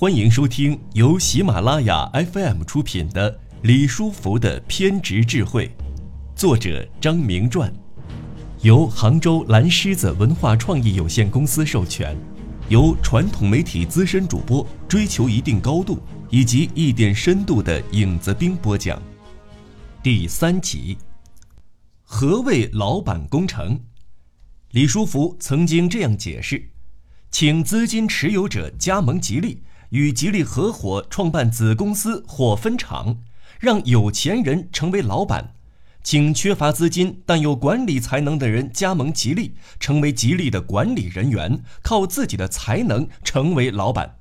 欢迎收听由喜马拉雅 FM 出品的《李书福的偏执智慧》，作者张明传，由杭州蓝狮子文化创意有限公司授权，由传统媒体资深主播追求一定高度以及一点深度的影子兵播讲。第三集，何谓老板工程？李书福曾经这样解释：请资金持有者加盟吉利。与吉利合伙创办子公司或分厂，让有钱人成为老板，请缺乏资金但有管理才能的人加盟吉利，成为吉利的管理人员，靠自己的才能成为老板。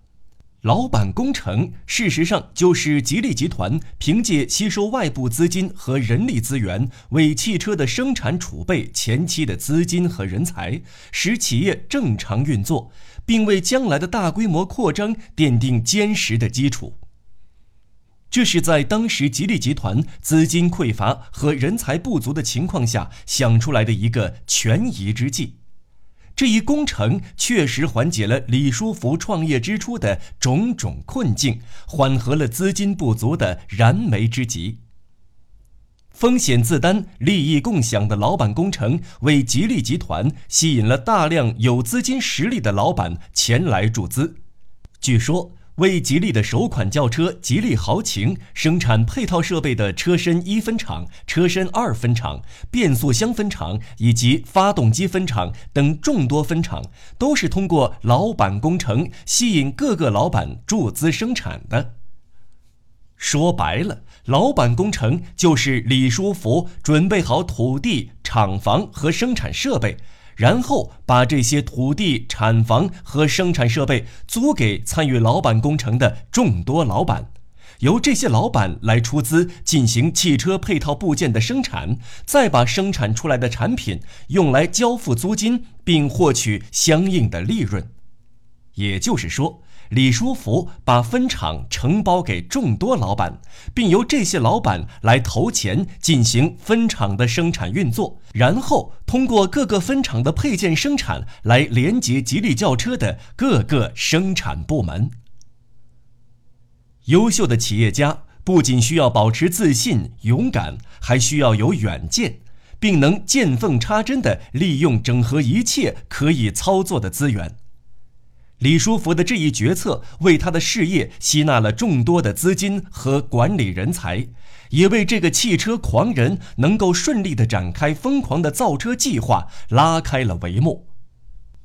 老板工程事实上就是吉利集团凭借吸收外部资金和人力资源，为汽车的生产储备前期的资金和人才，使企业正常运作。并为将来的大规模扩张奠定坚实的基础。这是在当时吉利集团资金匮乏和人才不足的情况下想出来的一个权宜之计。这一工程确实缓解了李书福创业之初的种种困境，缓和了资金不足的燃眉之急。风险自担、利益共享的老板工程，为吉利集团吸引了大量有资金实力的老板前来注资。据说，为吉利的首款轿车吉利豪情生产配套设备的车身一分厂、车身二分厂、变速箱分厂以及发动机分厂等众多分厂，都是通过老板工程吸引各个老板注资生产的。说白了，老板工程就是李书福准备好土地、厂房和生产设备，然后把这些土地、厂房和生产设备租给参与老板工程的众多老板，由这些老板来出资进行汽车配套部件的生产，再把生产出来的产品用来交付租金，并获取相应的利润。也就是说。李书福把分厂承包给众多老板，并由这些老板来投钱进行分厂的生产运作，然后通过各个分厂的配件生产来连接吉利轿车的各个生产部门。优秀的企业家不仅需要保持自信、勇敢，还需要有远见，并能见缝插针地利用整合一切可以操作的资源。李书福的这一决策，为他的事业吸纳了众多的资金和管理人才，也为这个汽车狂人能够顺利的展开疯狂的造车计划拉开了帷幕。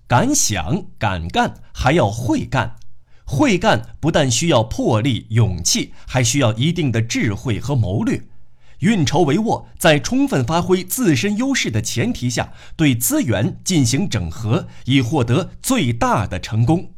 敢想敢干，还要会干。会干不但需要魄力、勇气，还需要一定的智慧和谋略。运筹帷幄，在充分发挥自身优势的前提下，对资源进行整合，以获得最大的成功。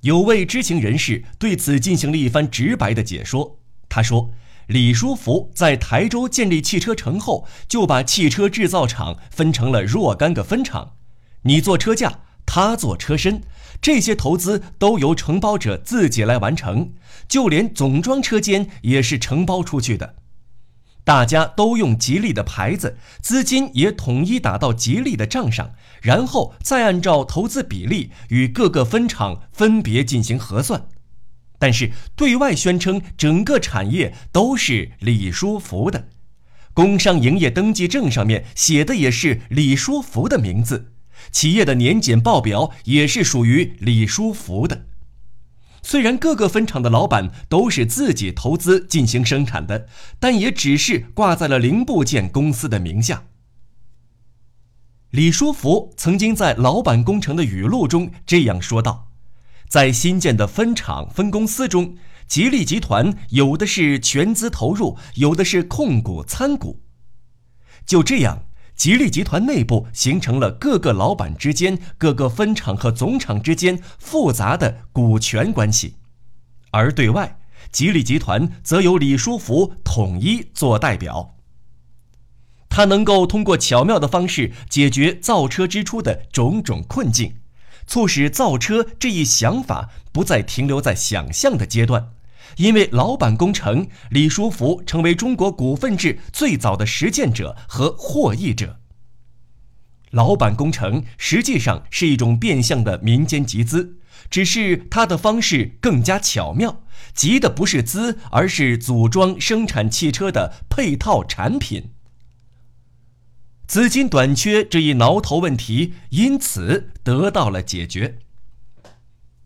有位知情人士对此进行了一番直白的解说。他说：“李书福在台州建立汽车城后，就把汽车制造厂分成了若干个分厂，你做车架。”他做车身，这些投资都由承包者自己来完成，就连总装车间也是承包出去的。大家都用吉利的牌子，资金也统一打到吉利的账上，然后再按照投资比例与各个分厂分别进行核算。但是对外宣称整个产业都是李书福的，工商营业登记证上面写的也是李书福的名字。企业的年检报表也是属于李书福的。虽然各个分厂的老板都是自己投资进行生产的，但也只是挂在了零部件公司的名下。李书福曾经在老板工程的语录中这样说道：“在新建的分厂分公司中，吉利集团有的是全资投入，有的是控股参股。就这样。”吉利集团内部形成了各个老板之间、各个分厂和总厂之间复杂的股权关系，而对外，吉利集团则由李书福统一做代表。他能够通过巧妙的方式解决造车之初的种种困境，促使造车这一想法不再停留在想象的阶段。因为老板工程，李书福成为中国股份制最早的实践者和获益者。老板工程实际上是一种变相的民间集资，只是它的方式更加巧妙，集的不是资，而是组装生产汽车的配套产品。资金短缺这一挠头问题因此得到了解决。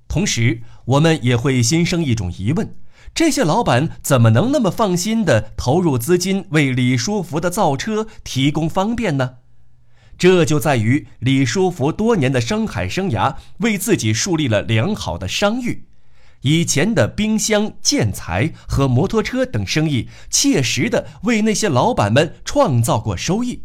同时，我们也会心生一种疑问：这些老板怎么能那么放心地投入资金为李书福的造车提供方便呢？这就在于李书福多年的商海生涯为自己树立了良好的商誉，以前的冰箱、建材和摩托车等生意切实地为那些老板们创造过收益。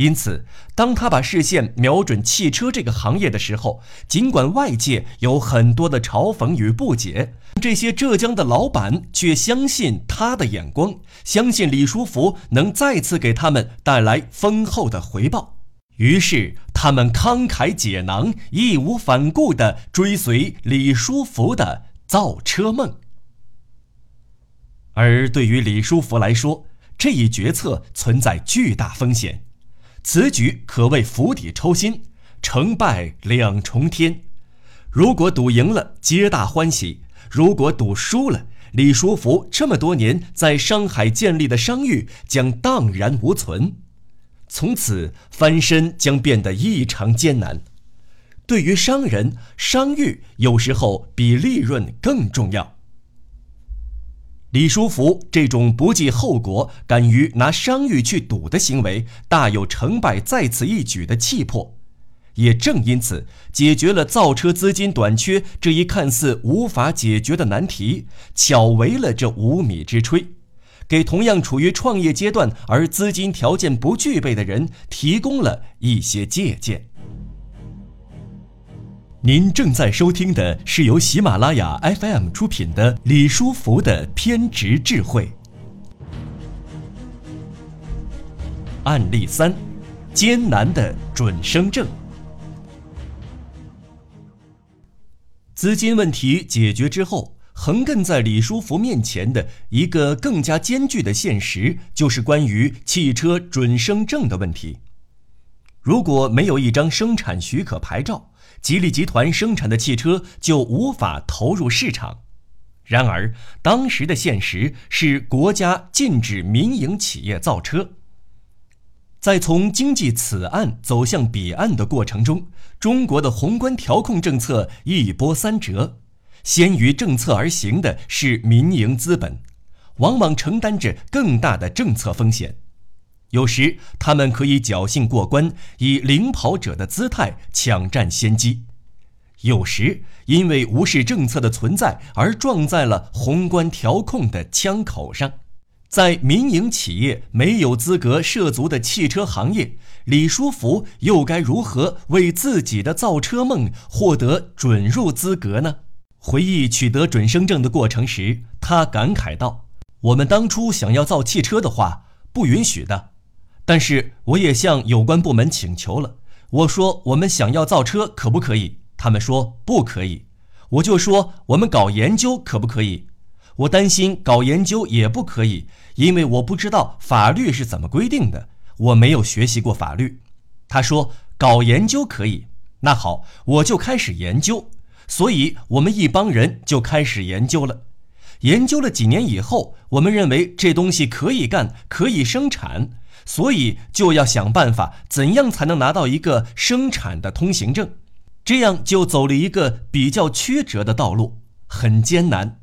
因此，当他把视线瞄准汽车这个行业的时候，尽管外界有很多的嘲讽与不解，这些浙江的老板却相信他的眼光，相信李书福能再次给他们带来丰厚的回报。于是，他们慷慨解囊，义无反顾地追随李书福的造车梦。而对于李书福来说，这一决策存在巨大风险。此举可谓釜底抽薪，成败两重天。如果赌赢了，皆大欢喜；如果赌输了，李书福这么多年在上海建立的商誉将荡然无存，从此翻身将变得异常艰难。对于商人，商誉有时候比利润更重要。李书福这种不计后果、敢于拿商誉去赌的行为，大有成败在此一举的气魄。也正因此，解决了造车资金短缺这一看似无法解决的难题，巧为了这无米之炊，给同样处于创业阶段而资金条件不具备的人提供了一些借鉴。您正在收听的是由喜马拉雅 FM 出品的李书福的偏执智慧。案例三：艰难的准生证。资金问题解决之后，横亘在李书福面前的一个更加艰巨的现实，就是关于汽车准生证的问题。如果没有一张生产许可牌照，吉利集团生产的汽车就无法投入市场。然而，当时的现实是国家禁止民营企业造车。在从经济此岸走向彼岸的过程中，中国的宏观调控政策一波三折，先于政策而行的是民营资本，往往承担着更大的政策风险。有时他们可以侥幸过关，以领跑者的姿态抢占先机；有时因为无视政策的存在而撞在了宏观调控的枪口上。在民营企业没有资格涉足的汽车行业，李书福又该如何为自己的造车梦获得准入资格呢？回忆取得准生证的过程时，他感慨道：“我们当初想要造汽车的话，不允许的。”但是我也向有关部门请求了，我说我们想要造车可不可以？他们说不可以。我就说我们搞研究可不可以？我担心搞研究也不可以，因为我不知道法律是怎么规定的，我没有学习过法律。他说搞研究可以，那好，我就开始研究。所以我们一帮人就开始研究了。研究了几年以后，我们认为这东西可以干，可以生产。所以就要想办法，怎样才能拿到一个生产的通行证？这样就走了一个比较曲折的道路，很艰难。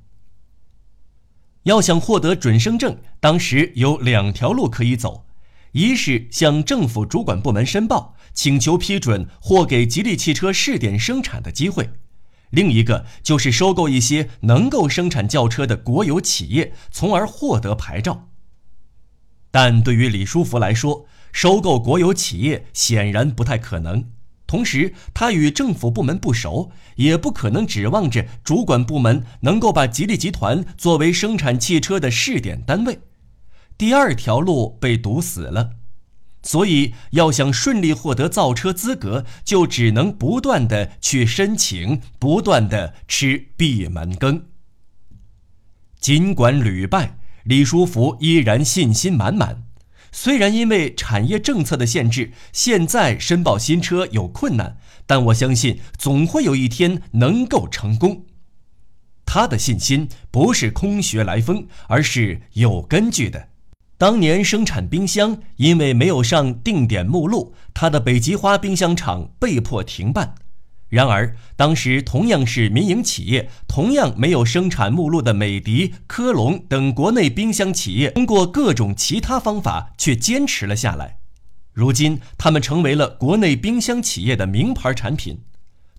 要想获得准生证，当时有两条路可以走：一是向政府主管部门申报，请求批准或给吉利汽车试点生产的机会；另一个就是收购一些能够生产轿车的国有企业，从而获得牌照。但对于李书福来说，收购国有企业显然不太可能。同时，他与政府部门不熟，也不可能指望着主管部门能够把吉利集团作为生产汽车的试点单位。第二条路被堵死了，所以要想顺利获得造车资格，就只能不断的去申请，不断的吃闭门羹。尽管屡败。李书福依然信心满满，虽然因为产业政策的限制，现在申报新车有困难，但我相信总会有一天能够成功。他的信心不是空穴来风，而是有根据的。当年生产冰箱，因为没有上定点目录，他的北极花冰箱厂被迫停办。然而，当时同样是民营企业，同样没有生产目录的美的、科龙等国内冰箱企业，通过各种其他方法却坚持了下来。如今，他们成为了国内冰箱企业的名牌产品。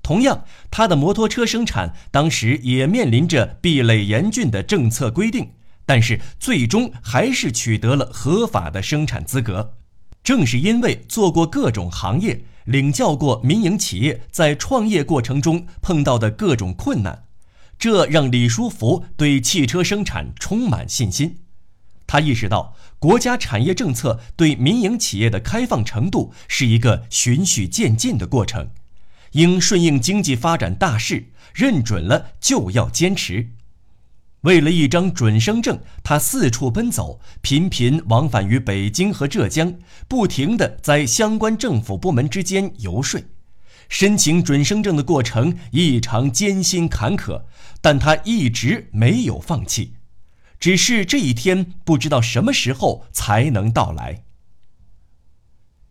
同样，他的摩托车生产当时也面临着壁垒严峻的政策规定，但是最终还是取得了合法的生产资格。正是因为做过各种行业，领教过民营企业在创业过程中碰到的各种困难，这让李书福对汽车生产充满信心。他意识到，国家产业政策对民营企业的开放程度是一个循序渐进的过程。应顺应经济发展大势，认准了就要坚持。为了一张准生证，他四处奔走，频频往返于北京和浙江，不停地在相关政府部门之间游说。申请准生证的过程异常艰辛坎坷，但他一直没有放弃。只是这一天不知道什么时候才能到来。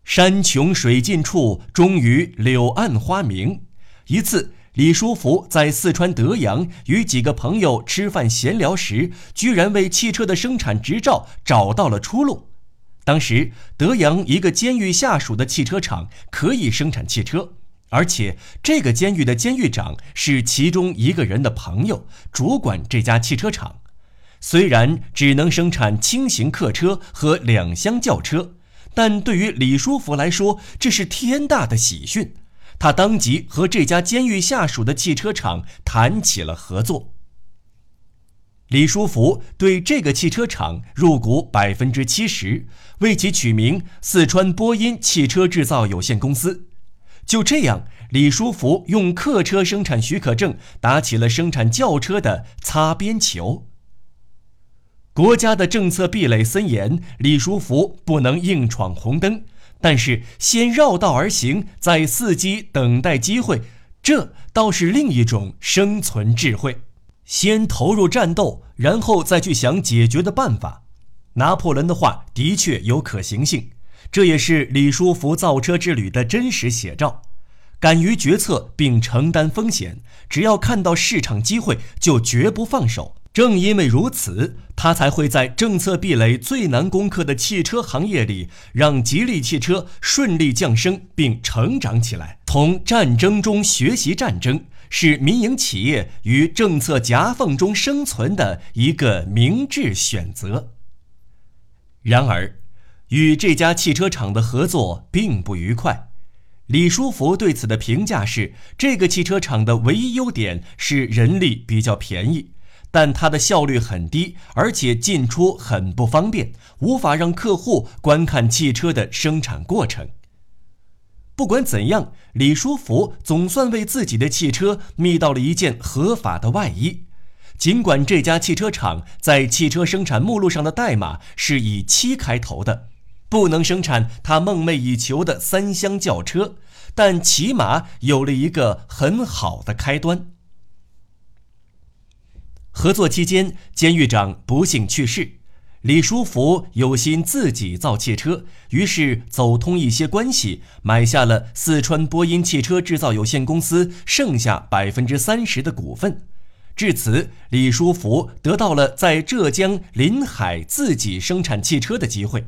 山穷水尽处，终于柳暗花明。一次，李书福在四川德阳与几个朋友吃饭闲聊时，居然为汽车的生产执照找到了出路。当时，德阳一个监狱下属的汽车厂可以生产汽车，而且这个监狱的监狱长是其中一个人的朋友，主管这家汽车厂。虽然只能生产轻型客车和两厢轿车。但对于李书福来说，这是天大的喜讯。他当即和这家监狱下属的汽车厂谈起了合作。李书福对这个汽车厂入股百分之七十，为其取名“四川波音汽车制造有限公司”。就这样，李书福用客车生产许可证打起了生产轿车的擦边球。国家的政策壁垒森严，李书福不能硬闯红灯，但是先绕道而行，再伺机等待机会，这倒是另一种生存智慧。先投入战斗，然后再去想解决的办法。拿破仑的话的确有可行性，这也是李书福造车之旅的真实写照。敢于决策并承担风险，只要看到市场机会，就绝不放手。正因为如此，他才会在政策壁垒最难攻克的汽车行业里，让吉利汽车顺利降生并成长起来。从战争中学习战争，是民营企业与政策夹缝中生存的一个明智选择。然而，与这家汽车厂的合作并不愉快。李书福对此的评价是：这个汽车厂的唯一优点是人力比较便宜。但它的效率很低，而且进出很不方便，无法让客户观看汽车的生产过程。不管怎样，李书福总算为自己的汽车觅到了一件合法的外衣。尽管这家汽车厂在汽车生产目录上的代码是以七开头的，不能生产他梦寐以求的三厢轿车，但起码有了一个很好的开端。合作期间，监狱长不幸去世，李书福有心自己造汽车，于是走通一些关系，买下了四川波音汽车制造有限公司剩下百分之三十的股份。至此，李书福得到了在浙江临海自己生产汽车的机会。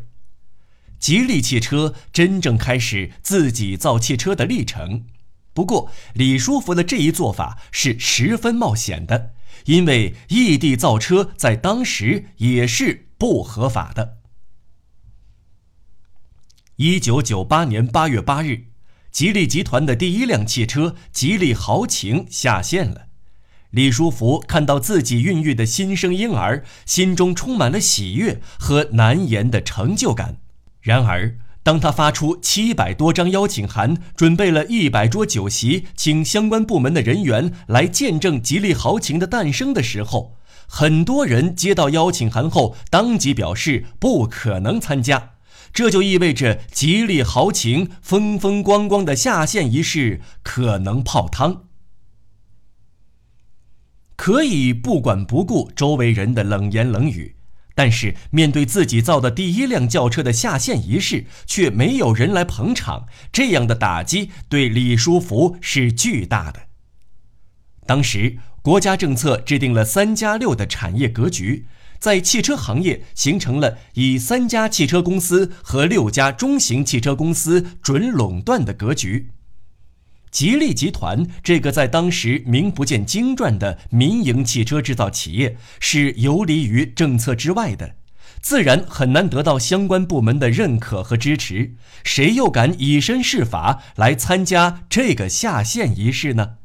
吉利汽车真正开始自己造汽车的历程。不过，李书福的这一做法是十分冒险的。因为异地造车在当时也是不合法的。一九九八年八月八日，吉利集团的第一辆汽车吉利豪情下线了。李书福看到自己孕育的新生婴儿，心中充满了喜悦和难言的成就感。然而，当他发出七百多张邀请函，准备了一百桌酒席，请相关部门的人员来见证吉利豪情的诞生的时候，很多人接到邀请函后，当即表示不可能参加。这就意味着吉利豪情、风风光光的下线仪式可能泡汤。可以不管不顾周围人的冷言冷语，但是面对自己造的第一辆轿车的下线仪式，却没有人来捧场，这样的打击对李书福是巨大的。当时国家政策制定了“三加六”的产业格局，在汽车行业形成了以三家汽车公司和六家中型汽车公司准垄断的格局。吉利集团这个在当时名不见经传的民营汽车制造企业，是游离于政策之外的，自然很难得到相关部门的认可和支持。谁又敢以身试法来参加这个下线仪式呢？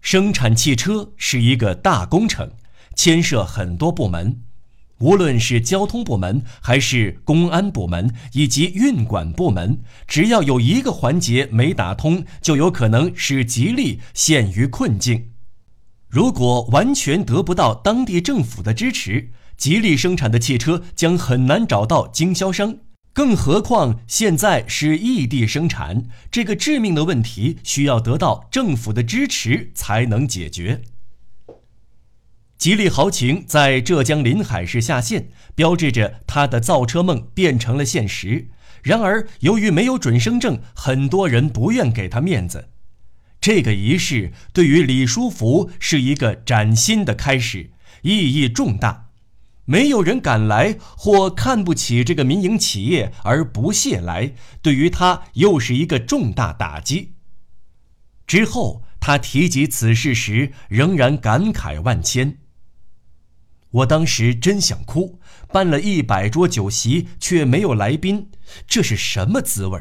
生产汽车是一个大工程，牵涉很多部门。无论是交通部门，还是公安部门，以及运管部门，只要有一个环节没打通，就有可能使吉利陷于困境。如果完全得不到当地政府的支持，吉利生产的汽车将很难找到经销商。更何况现在是异地生产，这个致命的问题需要得到政府的支持才能解决。吉利豪情在浙江临海市下线，标志着他的造车梦变成了现实。然而，由于没有准生证，很多人不愿给他面子。这个仪式对于李书福是一个崭新的开始，意义重大。没有人敢来或看不起这个民营企业而不屑来，对于他又是一个重大打击。之后，他提及此事时，仍然感慨万千。我当时真想哭，办了一百桌酒席却没有来宾，这是什么滋味？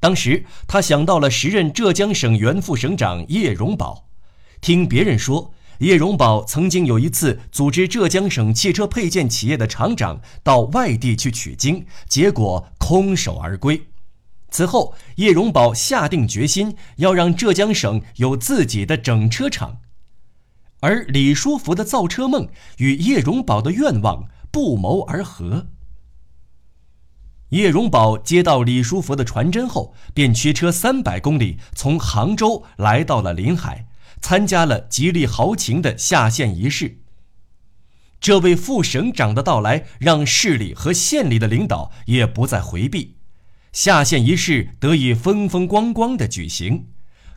当时他想到了时任浙江省原副省长叶荣宝，听别人说，叶荣宝曾经有一次组织浙江省汽车配件企业的厂长到外地去取经，结果空手而归。此后，叶荣宝下定决心要让浙江省有自己的整车厂。而李书福的造车梦与叶荣宝的愿望不谋而合。叶荣宝接到李书福的传真后，便驱车三百公里从杭州来到了临海，参加了吉利豪情的下线仪式。这位副省长的到来，让市里和县里的领导也不再回避，下线仪式得以风风光光的举行。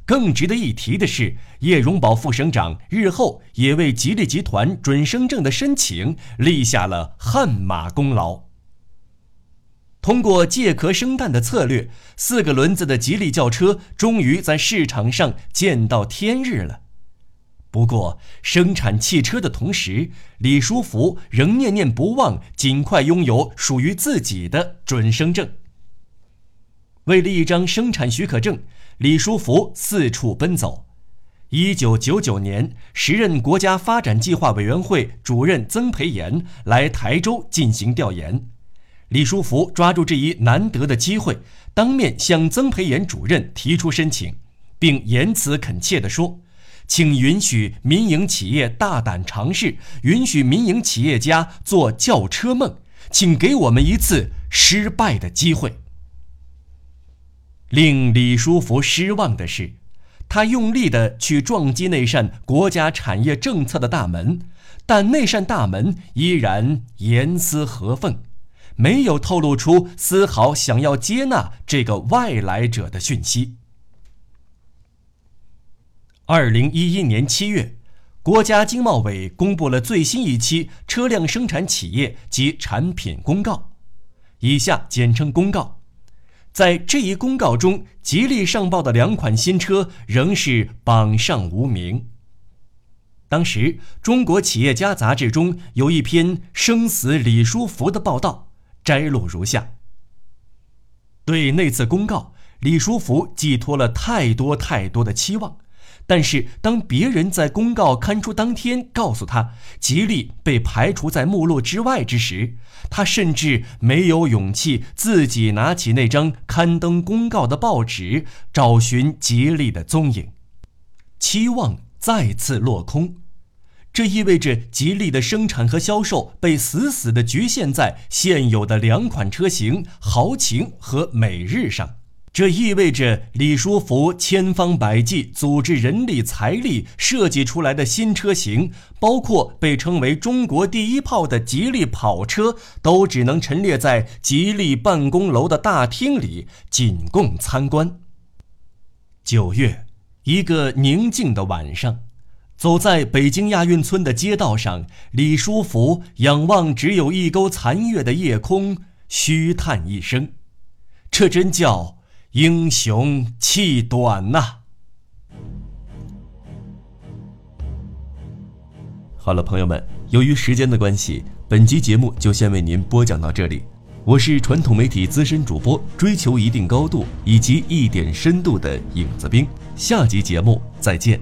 更值得一提的是，叶荣宝副省长日后也为吉利集团准生证的申请立下了汗马功劳。通过借壳生蛋的策略，四个轮子的吉利轿车终于在市场上见到天日了。不过，生产汽车的同时，李书福仍念念不忘尽快拥有属于自己的准生证。为了一张生产许可证。李书福四处奔走。一九九九年，时任国家发展计划委员会主任曾培炎来台州进行调研。李书福抓住这一难得的机会，当面向曾培炎主任提出申请，并言辞恳切地说：“请允许民营企业大胆尝试，允许民营企业家做轿车梦，请给我们一次失败的机会。”令李书福失望的是，他用力的去撞击那扇国家产业政策的大门，但那扇大门依然严丝合缝，没有透露出丝毫想要接纳这个外来者的讯息。二零一一年七月，国家经贸委公布了最新一期车辆生产企业及产品公告，以下简称公告。在这一公告中，吉利上报的两款新车仍是榜上无名。当时，《中国企业家》杂志中有一篇“生死李书福”的报道，摘录如下：对那次公告，李书福寄托了太多太多的期望。但是，当别人在公告刊出当天告诉他吉利被排除在目录之外之时，他甚至没有勇气自己拿起那张刊登公告的报纸，找寻吉利的踪影。期望再次落空，这意味着吉利的生产和销售被死死地局限在现有的两款车型豪情和美日上。这意味着李书福千方百计组织人力财力设计出来的新车型，包括被称为“中国第一炮”的吉利跑车，都只能陈列在吉利办公楼的大厅里，仅供参观。九月，一个宁静的晚上，走在北京亚运村的街道上，李书福仰望只有一钩残月的夜空，虚叹一声：“这真叫……”英雄气短呐！好了，朋友们，由于时间的关系，本集节目就先为您播讲到这里。我是传统媒体资深主播，追求一定高度以及一点深度的影子兵。下集节目再见。